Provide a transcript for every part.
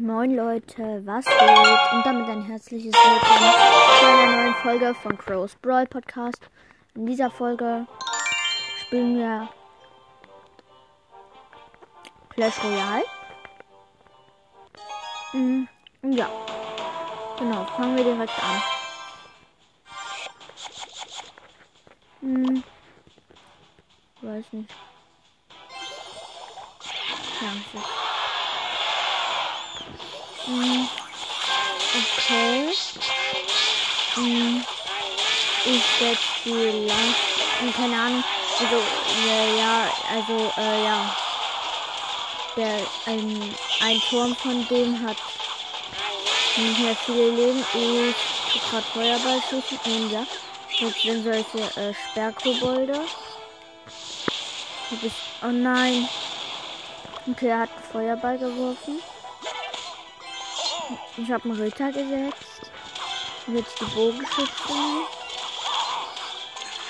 Moin Leute, was geht? Und damit ein herzliches Willkommen zu einer neuen Folge von Crow's Brawl Podcast. In dieser Folge spielen wir Clash Royale. Mhm, ja, genau, fangen wir direkt an. Hm, weiß nicht. Ja, hm. Okay. Hm. Ich setze die lang. Hm, keine Ahnung. Also, äh, ja, also, äh, ja. Der, ein, ein Turm von dem hat nicht mehr viele Leben. Ich gerade Feuerball schießen. Und ja. Jetzt sind solche äh, Sperrkobolde. Oh nein. Okay, er hat Feuerball geworfen. Ich habe einen Ritter gesetzt. Jetzt die Bogenschützen.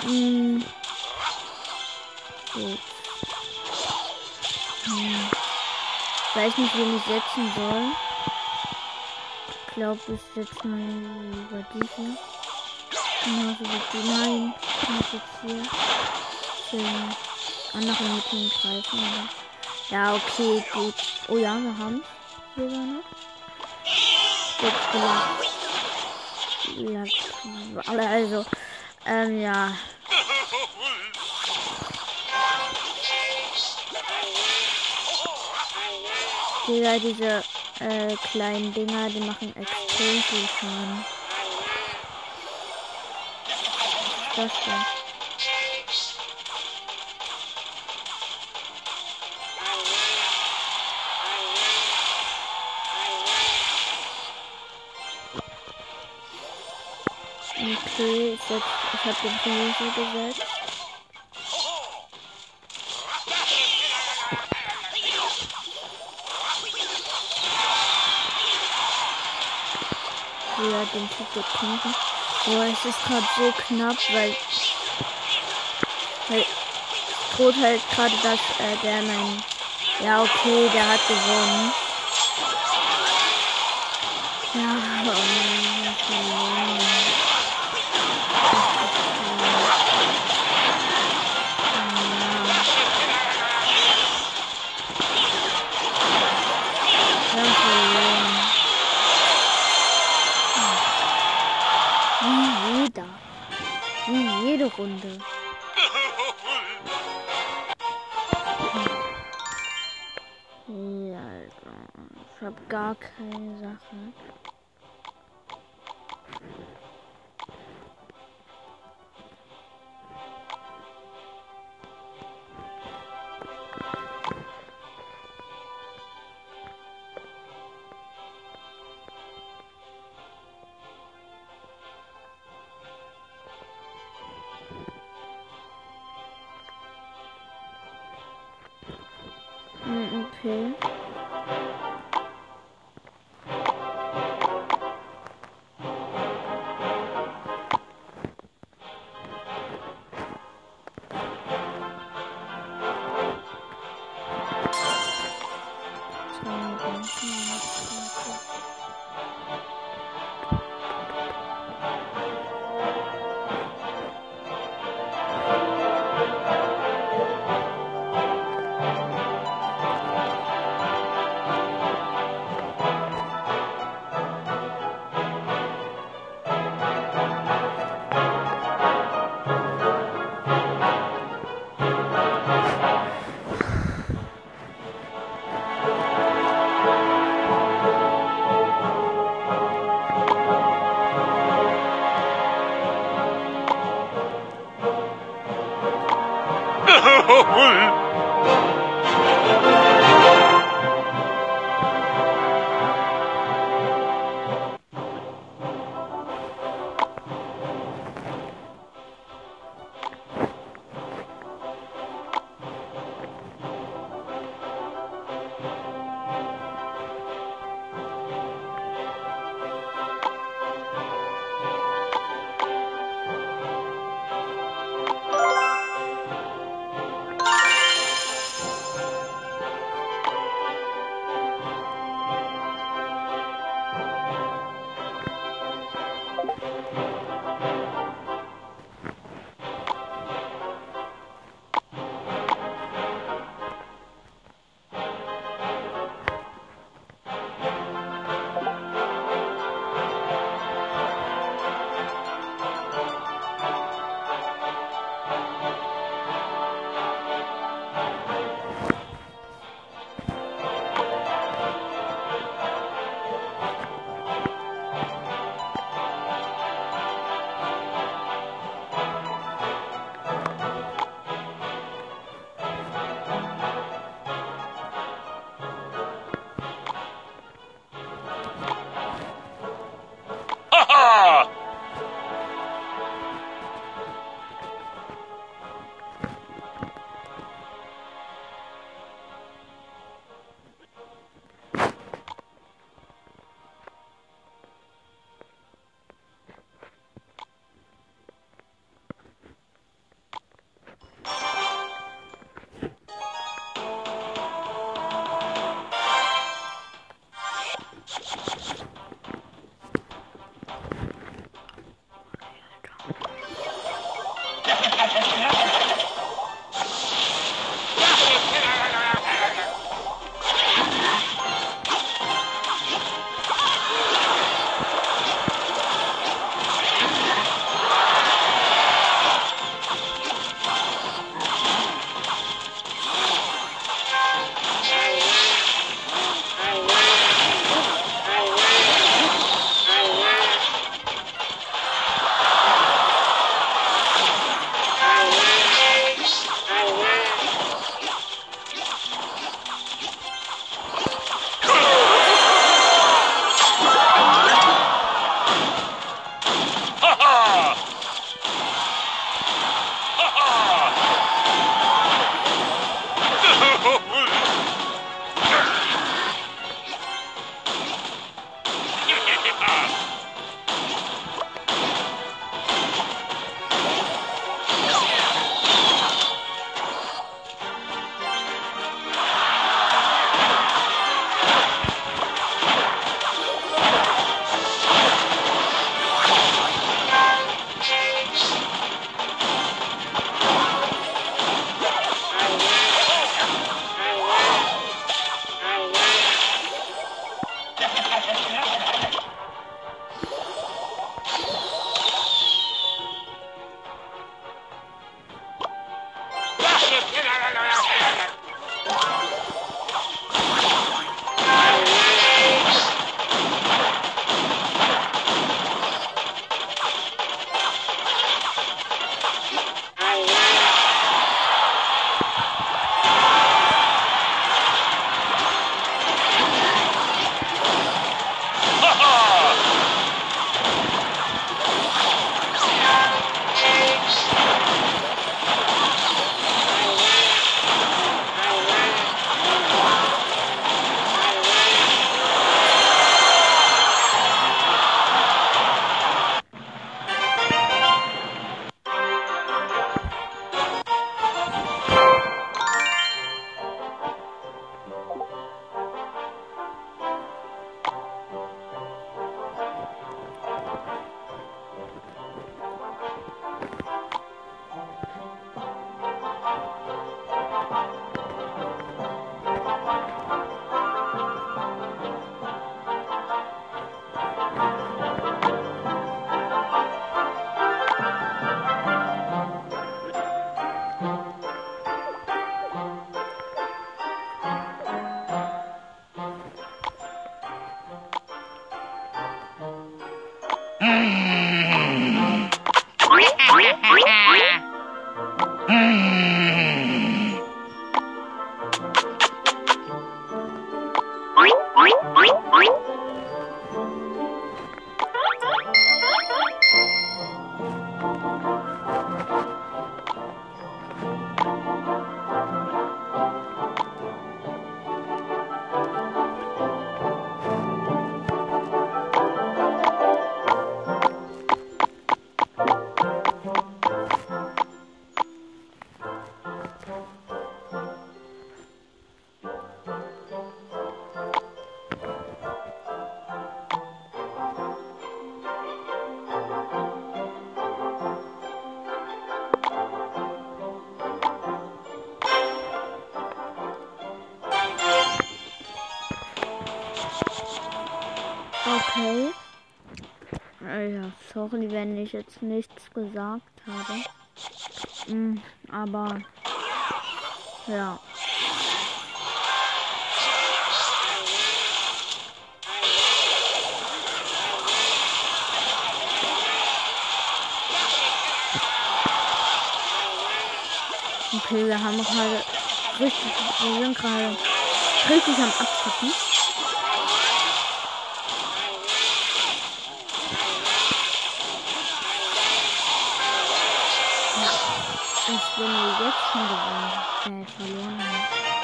Hm. Gut. Hm. Ich weiß nicht, wen ich setzen soll. Ich glaube, ich setze mal über die hier. Genauso wie die. Nein, ich muss jetzt hier den anderen mit ihm greifen. Aber ja, okay, gut. Oh ja, wir haben sogar noch jetzt. Alle also, ähm, ja. Digga, diese äh, kleinen Dinger, die machen extrem viel Schaden. Was ist das denn? Okay, ich, setz, ich habe den Gemüse gesetzt. Ja, den Typ kämpfen. Boah, es ist gerade so knapp, weil, weil droht halt gerade, dass äh, der mein... Ja, okay, der hat gewonnen. Runde. Ja, also, ich habe gar keine Sache. Okay. Wenn ich jetzt nichts gesagt habe. Mm, aber ja. Okay, wir haben gerade richtig, wir sind gerade richtig am Abschicken. Wenn wir jetzt schon gewonnen, äh,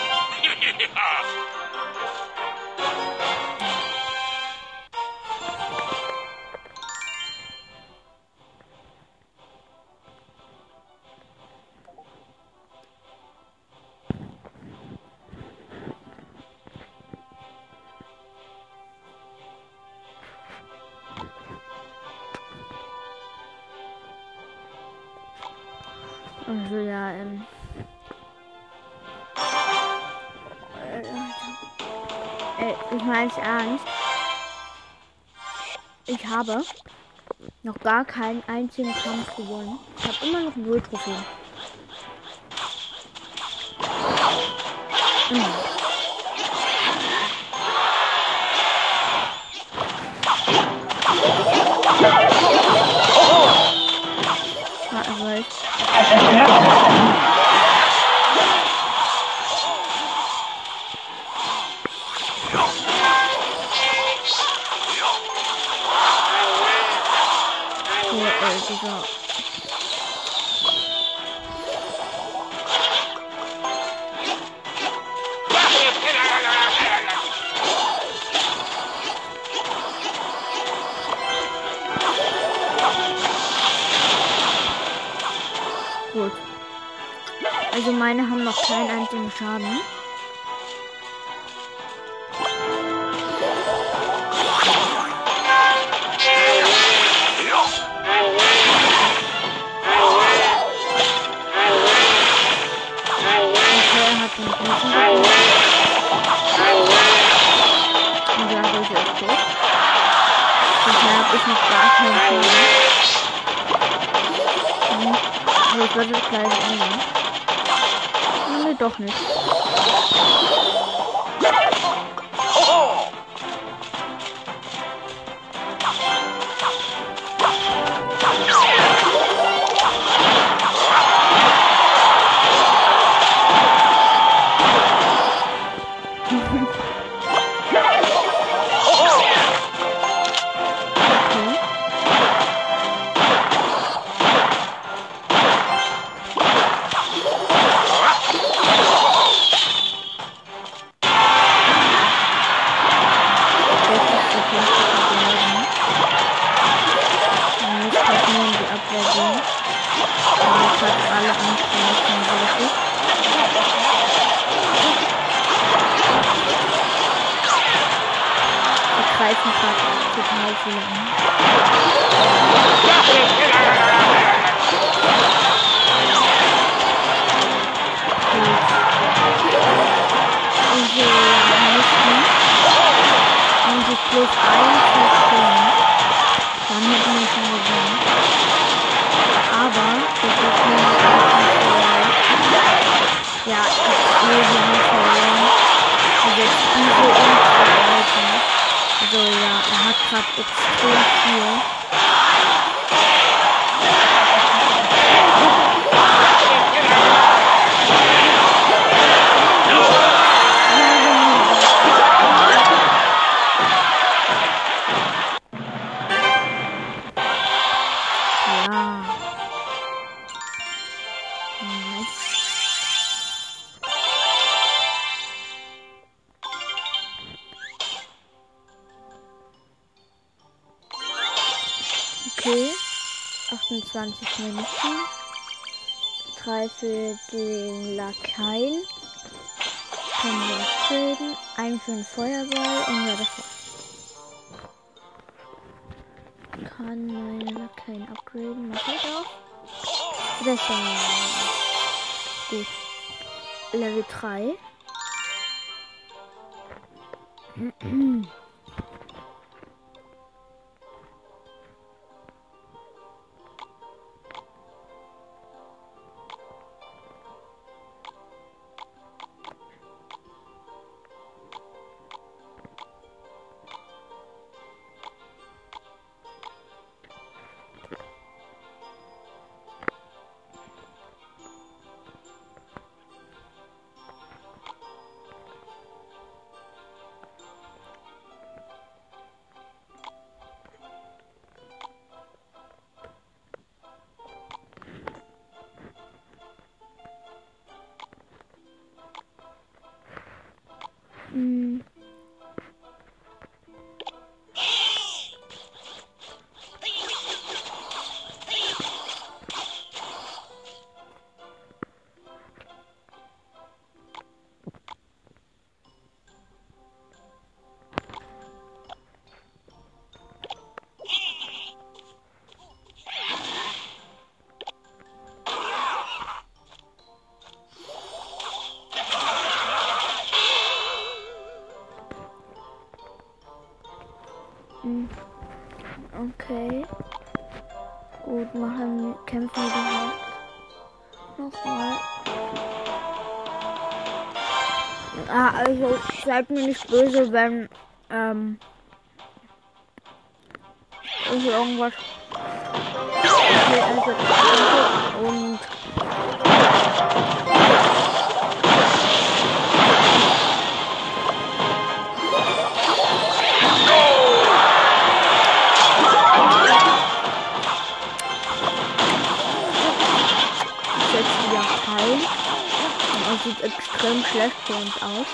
Also ja, ähm. Äh, ich meine es ernst. Ich habe noch gar keinen einzigen Kampf gewonnen. Ich habe immer noch null Trophäen. Immer. Ich Gut. Also meine haben noch keinen einzigen Schaden. Ich werde das gleich ändern. Nee, doch nicht. Gerade extrem viel. Für den Lakaien. Können wir upgraden. Ein für den Feuerball und ja, das war's. Kann meine Lakaien upgraden. Mach ich auch. Besser. Gut. Level 3. kämpfen dann nochmal. Ah, also seid mir nicht böse, wenn ähm, ich irgendwas okay, also, und extrem schlecht für uns aus.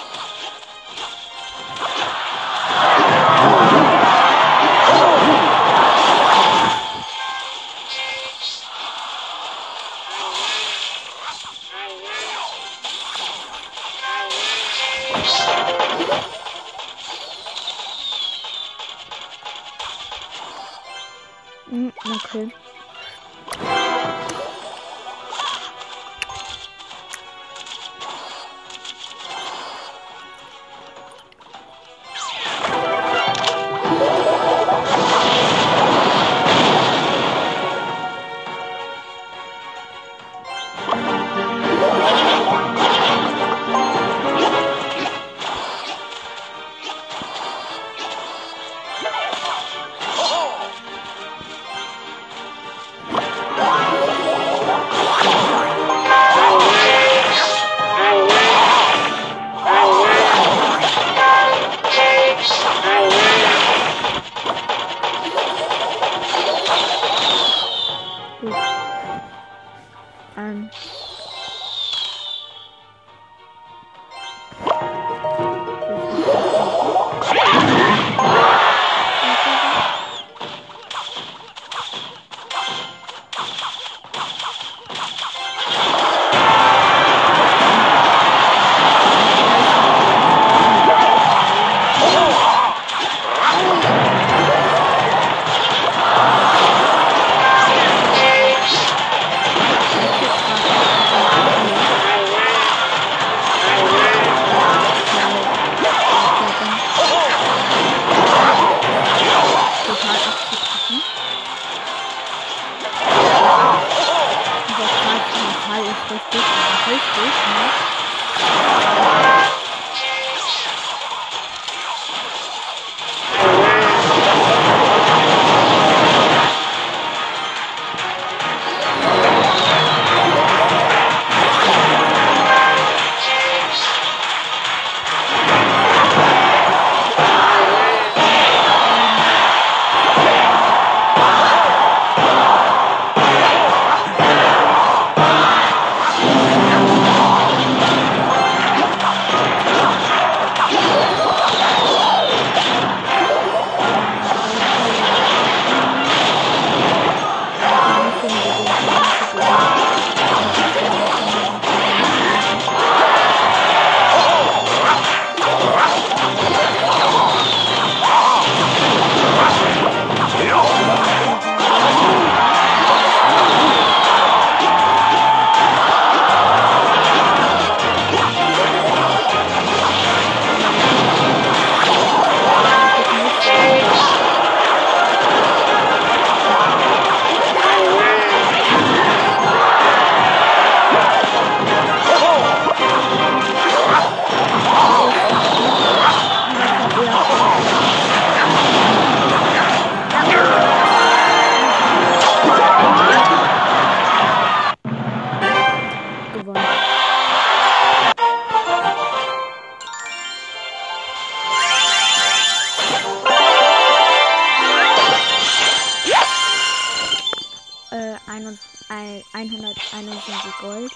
121 Gold.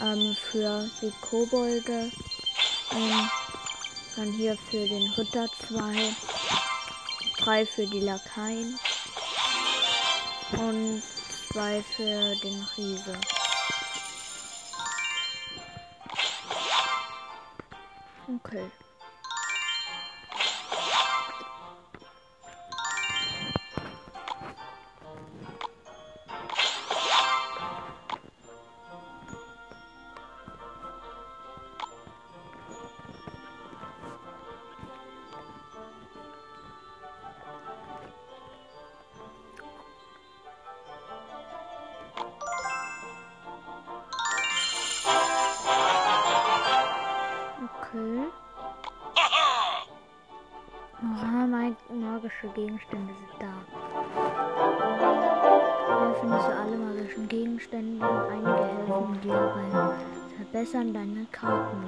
Ähm, für die Kobolde. Ähm, dann hier für den Ritter 2. 3 für die Lakaien. Und 2 für den Riese. Okay. Gegenstände sind da. Hier findest du alle magischen Gegenstände. Einige helfen dir beim Verbessern deiner Karten,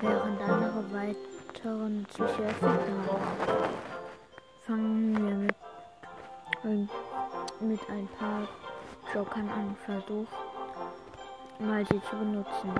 während andere weitere nützliche Effekte haben. Fangen wir mit, mit ein paar Jokern an. Versuch mal sie zu benutzen.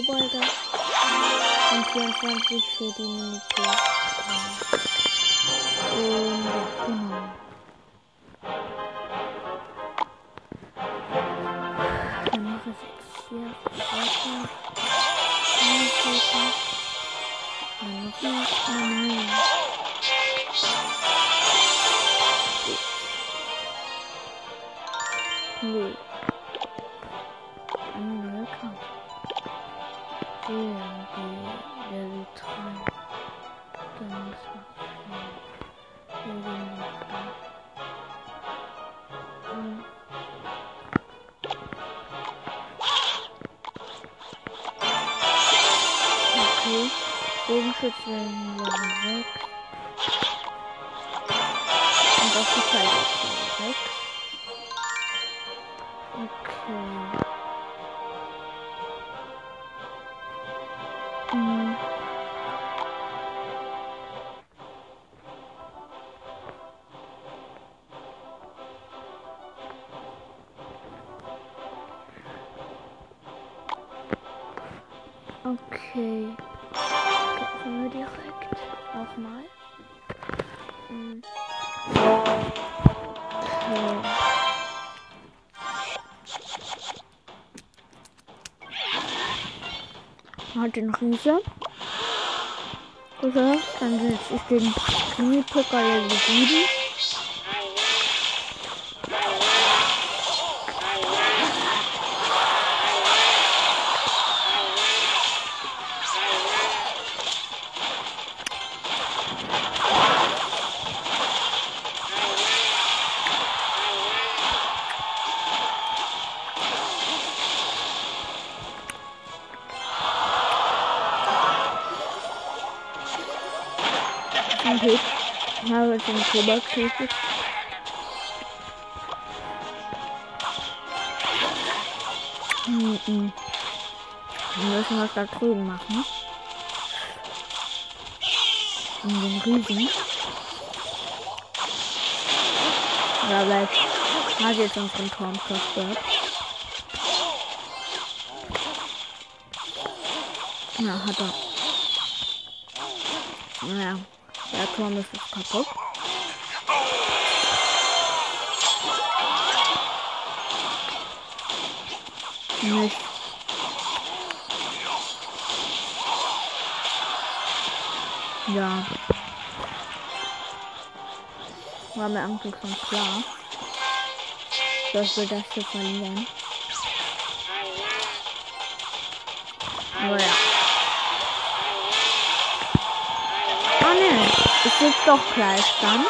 Kobolde und 24 für die Militär. Und genau. Dann mache ich jetzt hier weiter. Dann noch mal. Oh nein. Okay. Gehen wir direkt nochmal. Hm. Okay. Mal den Riese. Oder? Dann setze ich den Krimi-Poker Level 7. Ich habe den Kobaltkäfig. Hm, hm. Wir müssen was da drüben machen. Um den Riesen. Ja, weil hat jetzt unseren Turm zerstört. Ja, hat er. Naja. Der Turm ist jetzt kaputt. Nicht. Ja. War mir eigentlich schon klar, dass wir das hier verlieren. Aber ja. Oh ne, ist jetzt doch Gleichstand.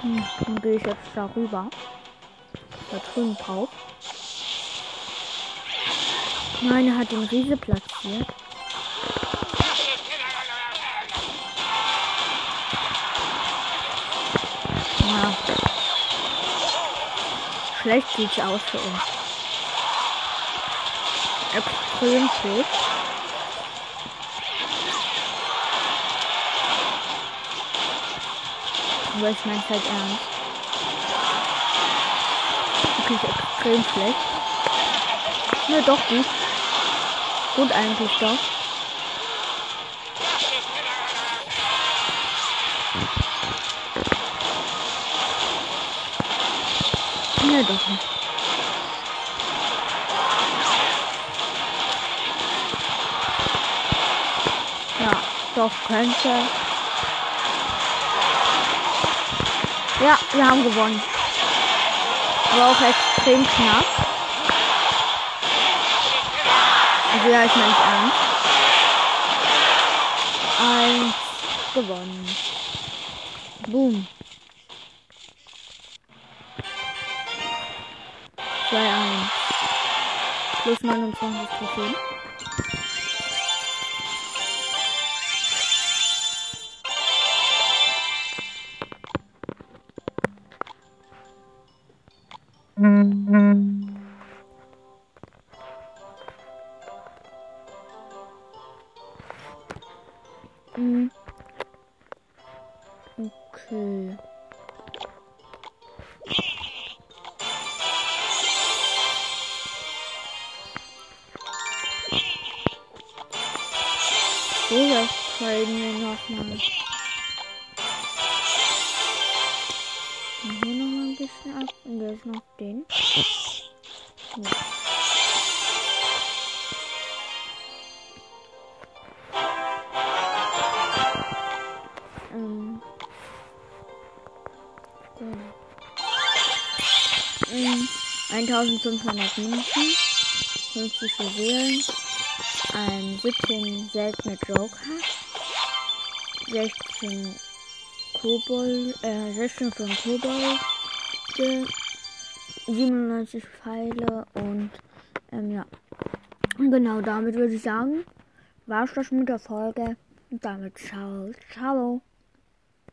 Hm, dann gehe ich jetzt darüber. Da drüben drauf. Nein, er hat den Riese platziert. Ja. Schlecht sieht's aus für uns. Extrem schlecht. Aber ich meine halt ernst. Wirklich extrem schlecht. Ne, doch gut. Gut eigentlich doch. Ne, doch nicht. Ja, doch könnte. Ja, wir haben gewonnen. Aber auch extrem knapp. Also ja, ich meine ernst. Eins gewonnen. Boom. 2 1. Plus 29 Trophäen. Das traden wir nochmal. Hier nochmal ein bisschen ab. Und jetzt noch den. Ja. Ähm. So. Ähm, 1500 Münzen, 50 Juwelen, ein 17 seltene Joker, 16 Kobold, äh, 16 von Kobold, 97 Pfeile und ähm, ja. Genau, damit würde ich sagen, war es das mit der Folge. Und damit ciao, ciao.